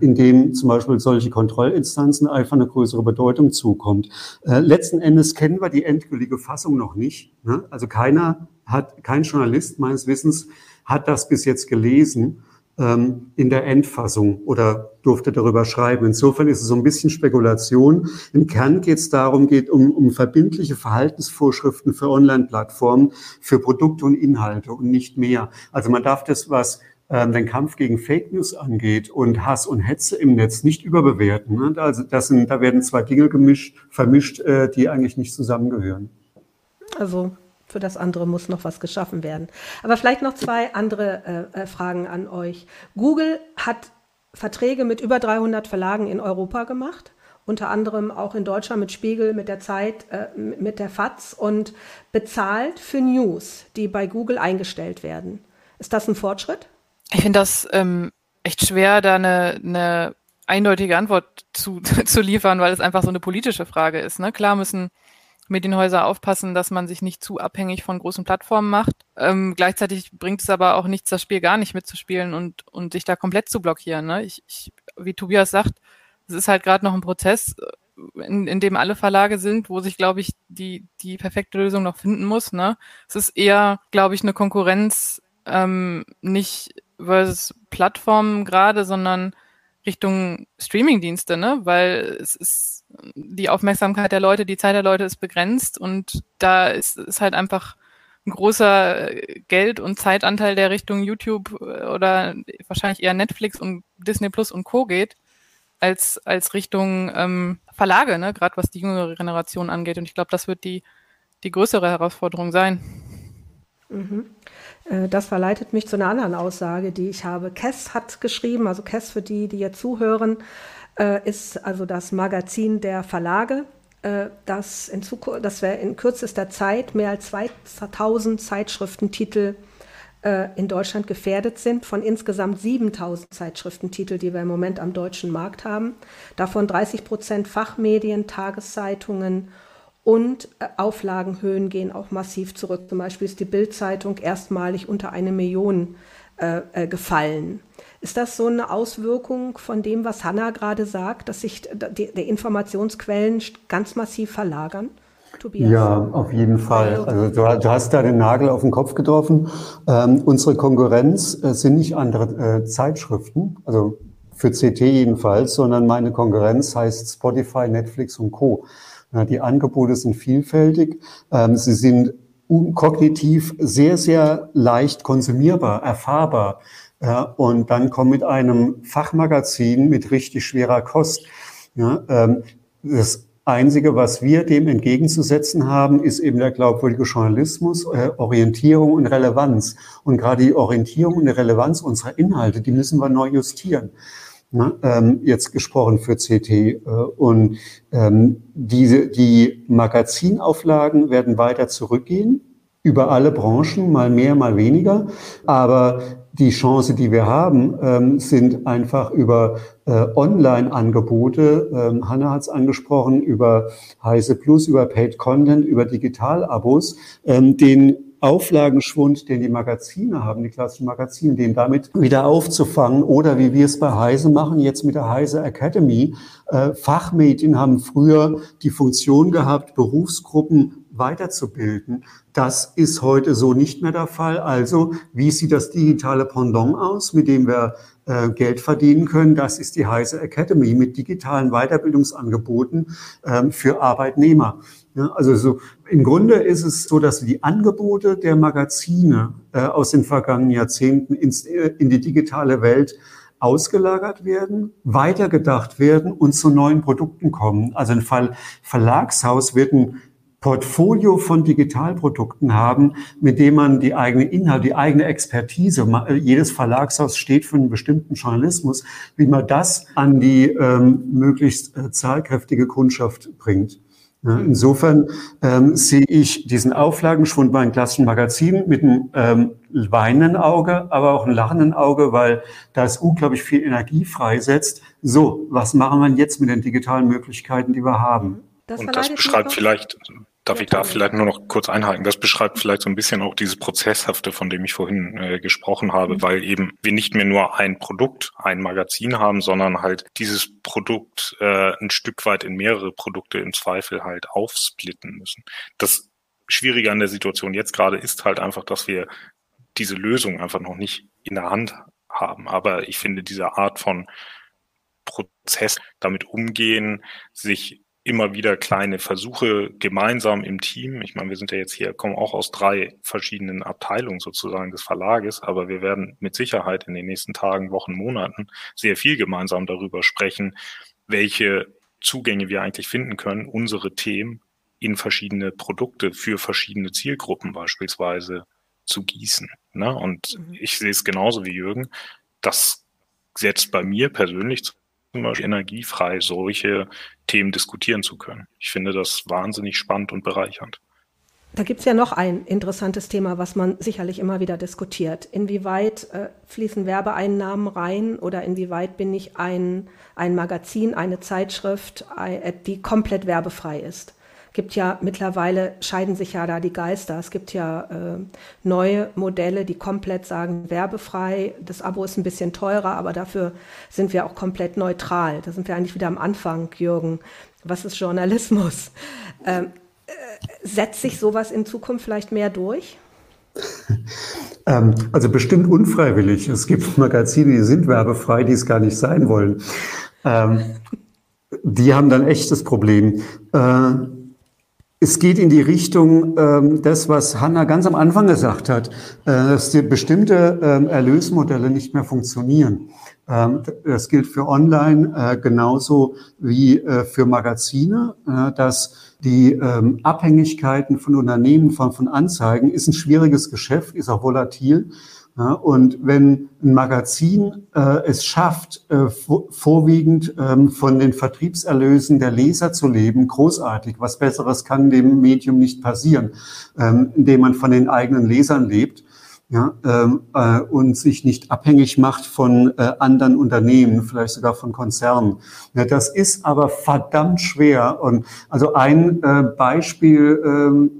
indem zum Beispiel solche Kontrollinstanzen einfach eine größere Bedeutung zukommt. Äh, letzten Endes kennen wir die endgültige Fassung noch nicht. Ne? Also keiner hat, kein Journalist meines Wissens hat das bis jetzt gelesen ähm, in der Endfassung oder durfte darüber schreiben. Insofern ist es so ein bisschen Spekulation. Im Kern geht es darum, geht um, um verbindliche Verhaltensvorschriften für Online-Plattformen, für Produkte und Inhalte und nicht mehr. Also man darf das, was den Kampf gegen Fake News angeht und Hass und Hetze im Netz nicht überbewerten. Ne? Also das sind, da werden zwei Dinge gemischt, vermischt, äh, die eigentlich nicht zusammengehören. Also für das andere muss noch was geschaffen werden. Aber vielleicht noch zwei andere äh, äh Fragen an euch. Google hat Verträge mit über 300 Verlagen in Europa gemacht, unter anderem auch in Deutschland mit Spiegel, mit der Zeit, äh, mit der FAZ und bezahlt für News, die bei Google eingestellt werden. Ist das ein Fortschritt? Ich finde das ähm, echt schwer, da eine, eine eindeutige Antwort zu, zu liefern, weil es einfach so eine politische Frage ist. Ne? Klar müssen Medienhäuser aufpassen, dass man sich nicht zu abhängig von großen Plattformen macht. Ähm, gleichzeitig bringt es aber auch nichts, das Spiel gar nicht mitzuspielen und, und sich da komplett zu blockieren. Ne? Ich, ich, wie Tobias sagt, es ist halt gerade noch ein Prozess, in, in dem alle Verlage sind, wo sich, glaube ich, die, die perfekte Lösung noch finden muss. Ne? Es ist eher, glaube ich, eine Konkurrenz ähm, nicht versus Plattformen gerade, sondern Richtung Streamingdienste, ne? Weil es ist die Aufmerksamkeit der Leute, die Zeit der Leute ist begrenzt und da ist, ist halt einfach ein großer Geld- und Zeitanteil, der Richtung YouTube oder wahrscheinlich eher Netflix und Disney Plus und Co. geht, als, als Richtung ähm, Verlage, ne? gerade was die jüngere Generation angeht. Und ich glaube, das wird die, die größere Herausforderung sein. Äh, das verleitet mich zu einer anderen Aussage, die ich habe. Kess hat geschrieben, also Kess für die, die jetzt zuhören, äh, ist also das Magazin der Verlage, äh, dass, in Zukunft, dass wir in kürzester Zeit mehr als 2000 Zeitschriftentitel in Deutschland gefährdet sind, von insgesamt 7000 Zeitschriftentitel, die wir im Moment am deutschen Markt haben. Davon 30 Prozent Fachmedien, Tageszeitungen und äh, Auflagenhöhen gehen auch massiv zurück. Zum Beispiel ist die Bildzeitung erstmalig unter eine Million äh, äh, gefallen. Ist das so eine Auswirkung von dem, was Hanna gerade sagt, dass sich die, die Informationsquellen ganz massiv verlagern? Tobias? Ja, auf jeden Fall. Also du, du, hast da den Nagel auf den Kopf getroffen. Ähm, unsere Konkurrenz äh, sind nicht andere äh, Zeitschriften, also für CT jedenfalls, sondern meine Konkurrenz heißt Spotify, Netflix und Co. Die Angebote sind vielfältig. Ähm, sie sind kognitiv sehr, sehr leicht konsumierbar, erfahrbar. Und dann kommt mit einem Fachmagazin mit richtig schwerer Kost. Ähm, das Einzige, was wir dem entgegenzusetzen haben, ist eben der glaubwürdige Journalismus, äh, Orientierung und Relevanz. Und gerade die Orientierung und die Relevanz unserer Inhalte, die müssen wir neu justieren. Na, ähm, jetzt gesprochen für CT. Äh, und ähm, diese, die Magazinauflagen werden weiter zurückgehen über alle Branchen, mal mehr, mal weniger. Aber die Chance, die wir haben, ähm, sind einfach über äh, Online-Angebote. Ähm, Hanna hat es angesprochen, über Heise Plus, über Paid Content, über Digital-Abos, ähm, den Auflagenschwund, den die Magazine haben, die klassischen Magazine, den damit wieder aufzufangen oder wie wir es bei Heise machen, jetzt mit der Heise Academy. Äh, Fachmedien haben früher die Funktion gehabt, Berufsgruppen weiterzubilden. Das ist heute so nicht mehr der Fall. Also, wie sieht das digitale Pendant aus, mit dem wir äh, Geld verdienen können? Das ist die Heise Academy mit digitalen Weiterbildungsangeboten ähm, für Arbeitnehmer. Ja, also so, im Grunde ist es so, dass die Angebote der Magazine äh, aus den vergangenen Jahrzehnten ins, äh, in die digitale Welt ausgelagert werden, weitergedacht werden und zu neuen Produkten kommen. Also ein Fall Verlagshaus wird ein Portfolio von Digitalprodukten haben, mit dem man die eigene Inhalt, die eigene Expertise, äh, jedes Verlagshaus steht für einen bestimmten Journalismus, wie man das an die ähm, möglichst äh, zahlkräftige Kundschaft bringt. Ja, insofern ähm, sehe ich diesen Auflagenschwund bei den klassischen Magazinen mit einem ähm, weinenden Auge, aber auch einem lachenden Auge, weil da es unglaublich viel Energie freisetzt. So, was machen wir jetzt mit den digitalen Möglichkeiten, die wir haben? Das und das beschreibt vielleicht, Darf ich da vielleicht nur noch kurz einhaken? Das beschreibt vielleicht so ein bisschen auch dieses Prozesshafte, von dem ich vorhin äh, gesprochen habe, mhm. weil eben wir nicht mehr nur ein Produkt, ein Magazin haben, sondern halt dieses Produkt äh, ein Stück weit in mehrere Produkte im Zweifel halt aufsplitten müssen. Das Schwierige an der Situation jetzt gerade ist halt einfach, dass wir diese Lösung einfach noch nicht in der Hand haben. Aber ich finde diese Art von Prozess damit umgehen, sich immer wieder kleine Versuche gemeinsam im Team. Ich meine, wir sind ja jetzt hier, kommen auch aus drei verschiedenen Abteilungen sozusagen des Verlages, aber wir werden mit Sicherheit in den nächsten Tagen, Wochen, Monaten sehr viel gemeinsam darüber sprechen, welche Zugänge wir eigentlich finden können, unsere Themen in verschiedene Produkte für verschiedene Zielgruppen beispielsweise zu gießen. Ne? Und mhm. ich sehe es genauso wie Jürgen. Das setzt bei mir persönlich zum Beispiel energiefrei solche Themen diskutieren zu können. Ich finde das wahnsinnig spannend und bereichernd. Da gibt es ja noch ein interessantes Thema, was man sicherlich immer wieder diskutiert. Inwieweit äh, fließen Werbeeinnahmen rein oder inwieweit bin ich ein, ein Magazin, eine Zeitschrift, äh, die komplett werbefrei ist? Gibt ja mittlerweile, scheiden sich ja da die Geister. Es gibt ja äh, neue Modelle, die komplett sagen, werbefrei, das Abo ist ein bisschen teurer, aber dafür sind wir auch komplett neutral. Da sind wir eigentlich wieder am Anfang, Jürgen. Was ist Journalismus? Ähm, äh, setzt sich sowas in Zukunft vielleicht mehr durch? Ähm, also bestimmt unfreiwillig. Es gibt Magazine, die sind werbefrei, die es gar nicht sein wollen. Ähm, die haben dann echtes Problem. Äh, es geht in die Richtung, ähm, das, was Hanna ganz am Anfang gesagt hat, äh, dass bestimmte ähm, Erlösmodelle nicht mehr funktionieren. Ähm, das gilt für Online äh, genauso wie äh, für Magazine, äh, dass die ähm, Abhängigkeiten von Unternehmen, von, von Anzeigen, ist ein schwieriges Geschäft, ist auch volatil. Und wenn ein Magazin äh, es schafft, äh, vorwiegend ähm, von den Vertriebserlösen der Leser zu leben, großartig. Was Besseres kann dem Medium nicht passieren, ähm, indem man von den eigenen Lesern lebt ja, ähm, äh, und sich nicht abhängig macht von äh, anderen Unternehmen, vielleicht sogar von Konzernen. Ja, das ist aber verdammt schwer. Und also ein äh, Beispiel, ähm,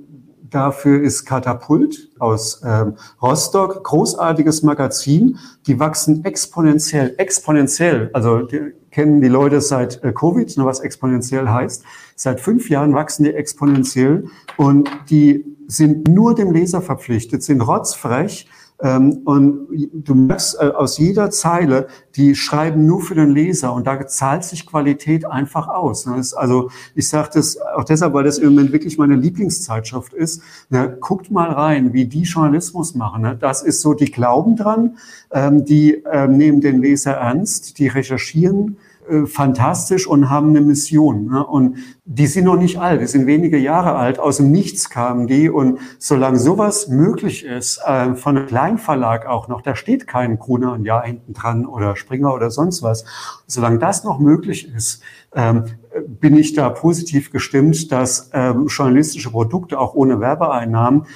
dafür ist Katapult aus ähm, Rostock, großartiges Magazin. Die wachsen exponentiell, exponentiell. Also die, kennen die Leute seit äh, Covid, was exponentiell heißt. Seit fünf Jahren wachsen die exponentiell und die sind nur dem Leser verpflichtet, sind rotzfrech ähm, und du merkst äh, aus jeder Zeile, die schreiben nur für den Leser und da zahlt sich Qualität einfach aus. Ne? also ich sage das auch deshalb, weil das im Moment wirklich meine Lieblingszeitschrift ist. Ne? Guckt mal rein, wie die Journalismus machen. Ne? Das ist so, die glauben dran, ähm, die ähm, nehmen den Leser ernst, die recherchieren äh, fantastisch und haben eine Mission. Ne? Und die sind noch nicht alt, die sind wenige Jahre alt, aus dem Nichts kamen die. Und solange sowas möglich ist, äh, von einem Kleinverlag auch noch, da steht kein Gruner und Ja hinten dran oder Springer oder sonst was. Solange das noch möglich ist, ähm, bin ich da positiv gestimmt, dass ähm, journalistische Produkte auch ohne Werbeeinnahmen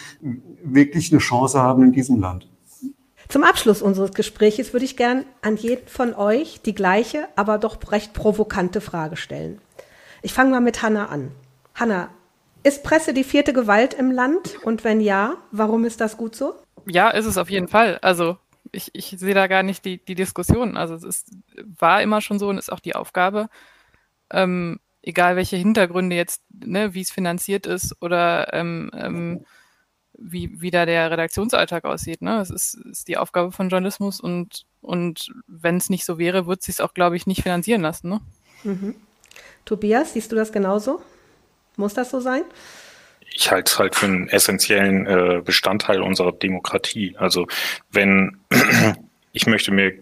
wirklich eine Chance haben in diesem Land. Zum Abschluss unseres Gesprächs würde ich gern an jeden von euch die gleiche, aber doch recht provokante Frage stellen. Ich fange mal mit Hanna an. Hanna, ist Presse die vierte Gewalt im Land? Und wenn ja, warum ist das gut so? Ja, ist es auf jeden Fall. Also ich, ich sehe da gar nicht die, die Diskussion. Also es ist, war immer schon so und ist auch die Aufgabe, ähm, egal welche Hintergründe jetzt, ne, wie es finanziert ist oder ähm, ähm, wie, wie da der Redaktionsalltag aussieht. Ne? Es ist, ist die Aufgabe von Journalismus und, und wenn es nicht so wäre, wird es sich auch, glaube ich, nicht finanzieren lassen. Ne? Mhm. Tobias, siehst du das genauso? Muss das so sein? Ich halte es halt für einen essentiellen äh, Bestandteil unserer Demokratie. Also wenn ich möchte mir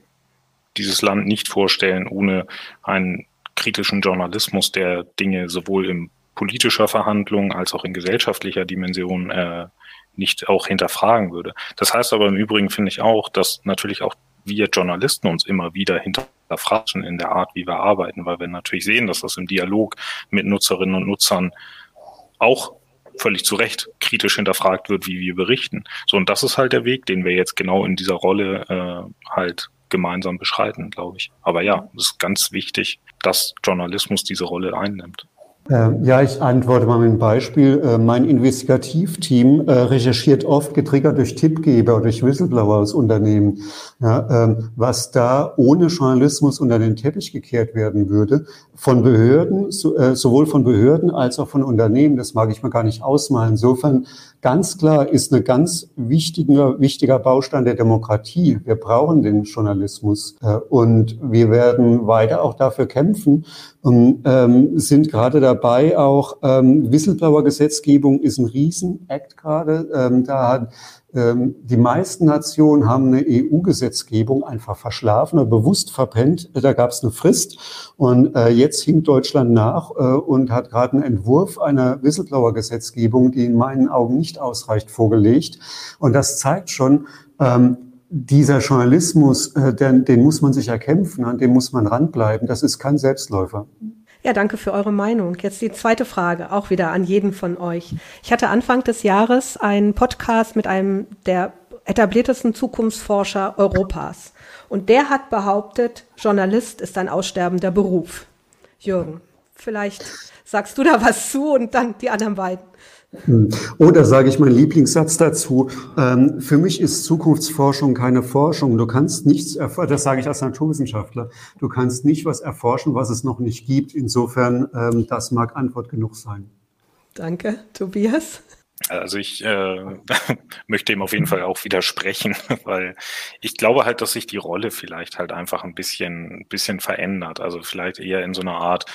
dieses Land nicht vorstellen ohne einen kritischen Journalismus, der Dinge sowohl in politischer Verhandlung als auch in gesellschaftlicher Dimension äh, nicht auch hinterfragen würde. Das heißt aber im Übrigen finde ich auch, dass natürlich auch wir Journalisten uns immer wieder hinterfragen in der Art, wie wir arbeiten, weil wir natürlich sehen, dass das im Dialog mit Nutzerinnen und Nutzern auch völlig zu Recht kritisch hinterfragt wird, wie wir berichten. So, und das ist halt der Weg, den wir jetzt genau in dieser Rolle äh, halt gemeinsam beschreiten, glaube ich. Aber ja, es ist ganz wichtig, dass Journalismus diese Rolle einnimmt. Ähm, ja, ich antworte mal mit einem Beispiel. Äh, mein Investigativteam äh, recherchiert oft getriggert durch Tippgeber oder durch Whistleblower aus Unternehmen. Ähm, was da ohne Journalismus unter den Teppich gekehrt werden würde, von Behörden, äh, sowohl von Behörden als auch von Unternehmen, das mag ich mir gar nicht ausmalen. Insofern ganz klar ist ein ganz wichtiger, wichtiger Baustein der Demokratie. Wir brauchen den Journalismus und wir werden weiter auch dafür kämpfen und ähm, sind gerade dabei, auch ähm, Whistleblower-Gesetzgebung ist ein Riesen-Act gerade. Ähm, da hat die meisten Nationen haben eine EU-Gesetzgebung einfach verschlafen oder bewusst verpennt. Da gab es eine Frist und äh, jetzt hinkt Deutschland nach äh, und hat gerade einen Entwurf einer Whistleblower-Gesetzgebung, die in meinen Augen nicht ausreicht, vorgelegt. Und das zeigt schon, ähm, dieser Journalismus, äh, den, den muss man sich erkämpfen, an dem muss man ranbleiben. Das ist kein Selbstläufer. Ja, danke für eure Meinung. Jetzt die zweite Frage, auch wieder an jeden von euch. Ich hatte Anfang des Jahres einen Podcast mit einem der etabliertesten Zukunftsforscher Europas. Und der hat behauptet, Journalist ist ein aussterbender Beruf. Jürgen, vielleicht sagst du da was zu und dann die anderen beiden. Hm. Oder sage ich meinen Lieblingssatz dazu, ähm, für mich ist Zukunftsforschung keine Forschung. Du kannst nichts, das sage ich als Naturwissenschaftler, du kannst nicht was erforschen, was es noch nicht gibt. Insofern, ähm, das mag Antwort genug sein. Danke, Tobias. Also ich äh, möchte ihm auf jeden Fall auch widersprechen, weil ich glaube halt, dass sich die Rolle vielleicht halt einfach ein bisschen, bisschen verändert. Also vielleicht eher in so einer Art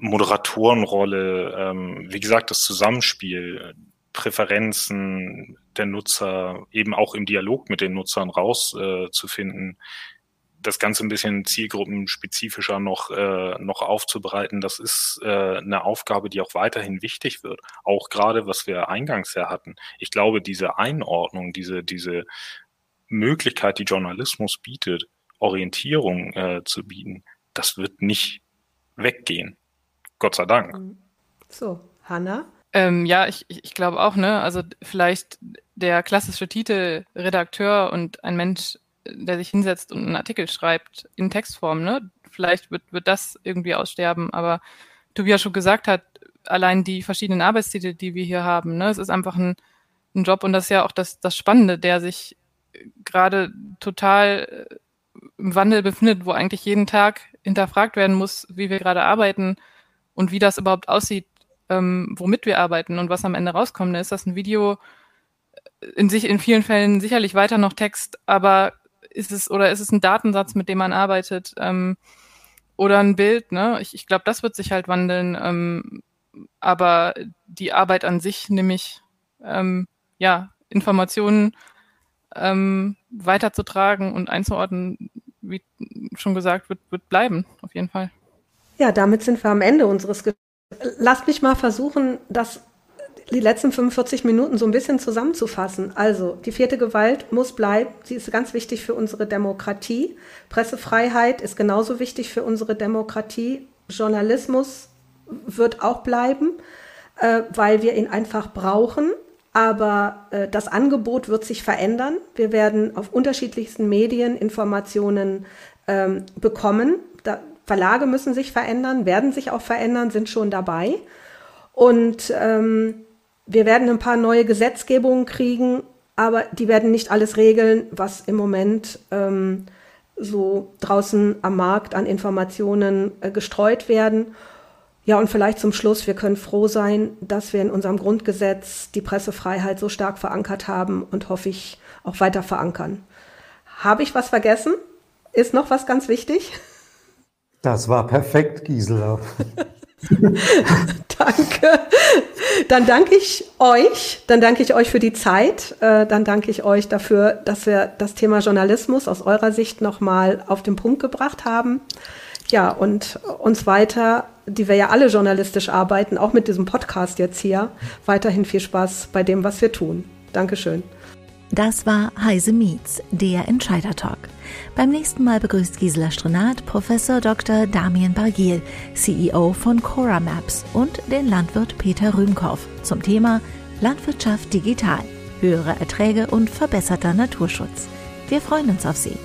Moderatorenrolle, ähm, wie gesagt, das Zusammenspiel, Präferenzen der Nutzer, eben auch im Dialog mit den Nutzern rauszufinden, äh, das Ganze ein bisschen zielgruppenspezifischer noch, äh, noch aufzubereiten, das ist äh, eine Aufgabe, die auch weiterhin wichtig wird. Auch gerade, was wir eingangs ja hatten. Ich glaube, diese Einordnung, diese, diese Möglichkeit, die Journalismus bietet, Orientierung äh, zu bieten, das wird nicht weggehen. Gott sei Dank. Mhm. So, Hanna? Ähm, ja, ich, ich glaube auch, ne? Also vielleicht der klassische Titel Redakteur und ein Mensch, der sich hinsetzt und einen Artikel schreibt in Textform, ne? Vielleicht wird, wird das irgendwie aussterben, aber Tobias schon gesagt hat, allein die verschiedenen Arbeitstitel, die wir hier haben, ne? Es ist einfach ein, ein Job und das ist ja auch das, das Spannende, der sich gerade total äh, im Wandel befindet, wo eigentlich jeden Tag hinterfragt werden muss, wie wir gerade arbeiten, und wie das überhaupt aussieht, ähm, womit wir arbeiten und was am Ende rauskommt. Ist das ein Video in sich in vielen Fällen sicherlich weiter noch Text, aber ist es oder ist es ein Datensatz, mit dem man arbeitet ähm, oder ein Bild? Ne? Ich, ich glaube, das wird sich halt wandeln. Ähm, aber die Arbeit an sich, nämlich ähm, ja Informationen ähm, weiterzutragen und einzuordnen, wie schon gesagt, wird, wird bleiben, auf jeden Fall. Ja, damit sind wir am Ende unseres Gesprächs. Lasst mich mal versuchen, das die letzten 45 Minuten so ein bisschen zusammenzufassen. Also, die vierte Gewalt muss bleiben. Sie ist ganz wichtig für unsere Demokratie. Pressefreiheit ist genauso wichtig für unsere Demokratie. Journalismus wird auch bleiben, äh, weil wir ihn einfach brauchen. Aber äh, das Angebot wird sich verändern. Wir werden auf unterschiedlichsten Medien Informationen ähm, bekommen. Da, Verlage müssen sich verändern, werden sich auch verändern, sind schon dabei. Und ähm, wir werden ein paar neue Gesetzgebungen kriegen, aber die werden nicht alles regeln, was im Moment ähm, so draußen am Markt an Informationen äh, gestreut werden. Ja, und vielleicht zum Schluss, wir können froh sein, dass wir in unserem Grundgesetz die Pressefreiheit so stark verankert haben und hoffe ich auch weiter verankern. Habe ich was vergessen? Ist noch was ganz wichtig? Das war perfekt, Gisela. danke. Dann danke ich euch, dann danke ich euch für die Zeit, äh, dann danke ich euch dafür, dass wir das Thema Journalismus aus eurer Sicht nochmal auf den Punkt gebracht haben. Ja, und uns weiter, die wir ja alle journalistisch arbeiten, auch mit diesem Podcast jetzt hier, weiterhin viel Spaß bei dem, was wir tun. Dankeschön. Das war Heise Meets, der Entscheider Talk. Beim nächsten Mal begrüßt Gisela Strenat Professor Dr. Damien Bargiel, CEO von Cora Maps und den Landwirt Peter Rühmkoff zum Thema Landwirtschaft digital, höhere Erträge und verbesserter Naturschutz. Wir freuen uns auf Sie.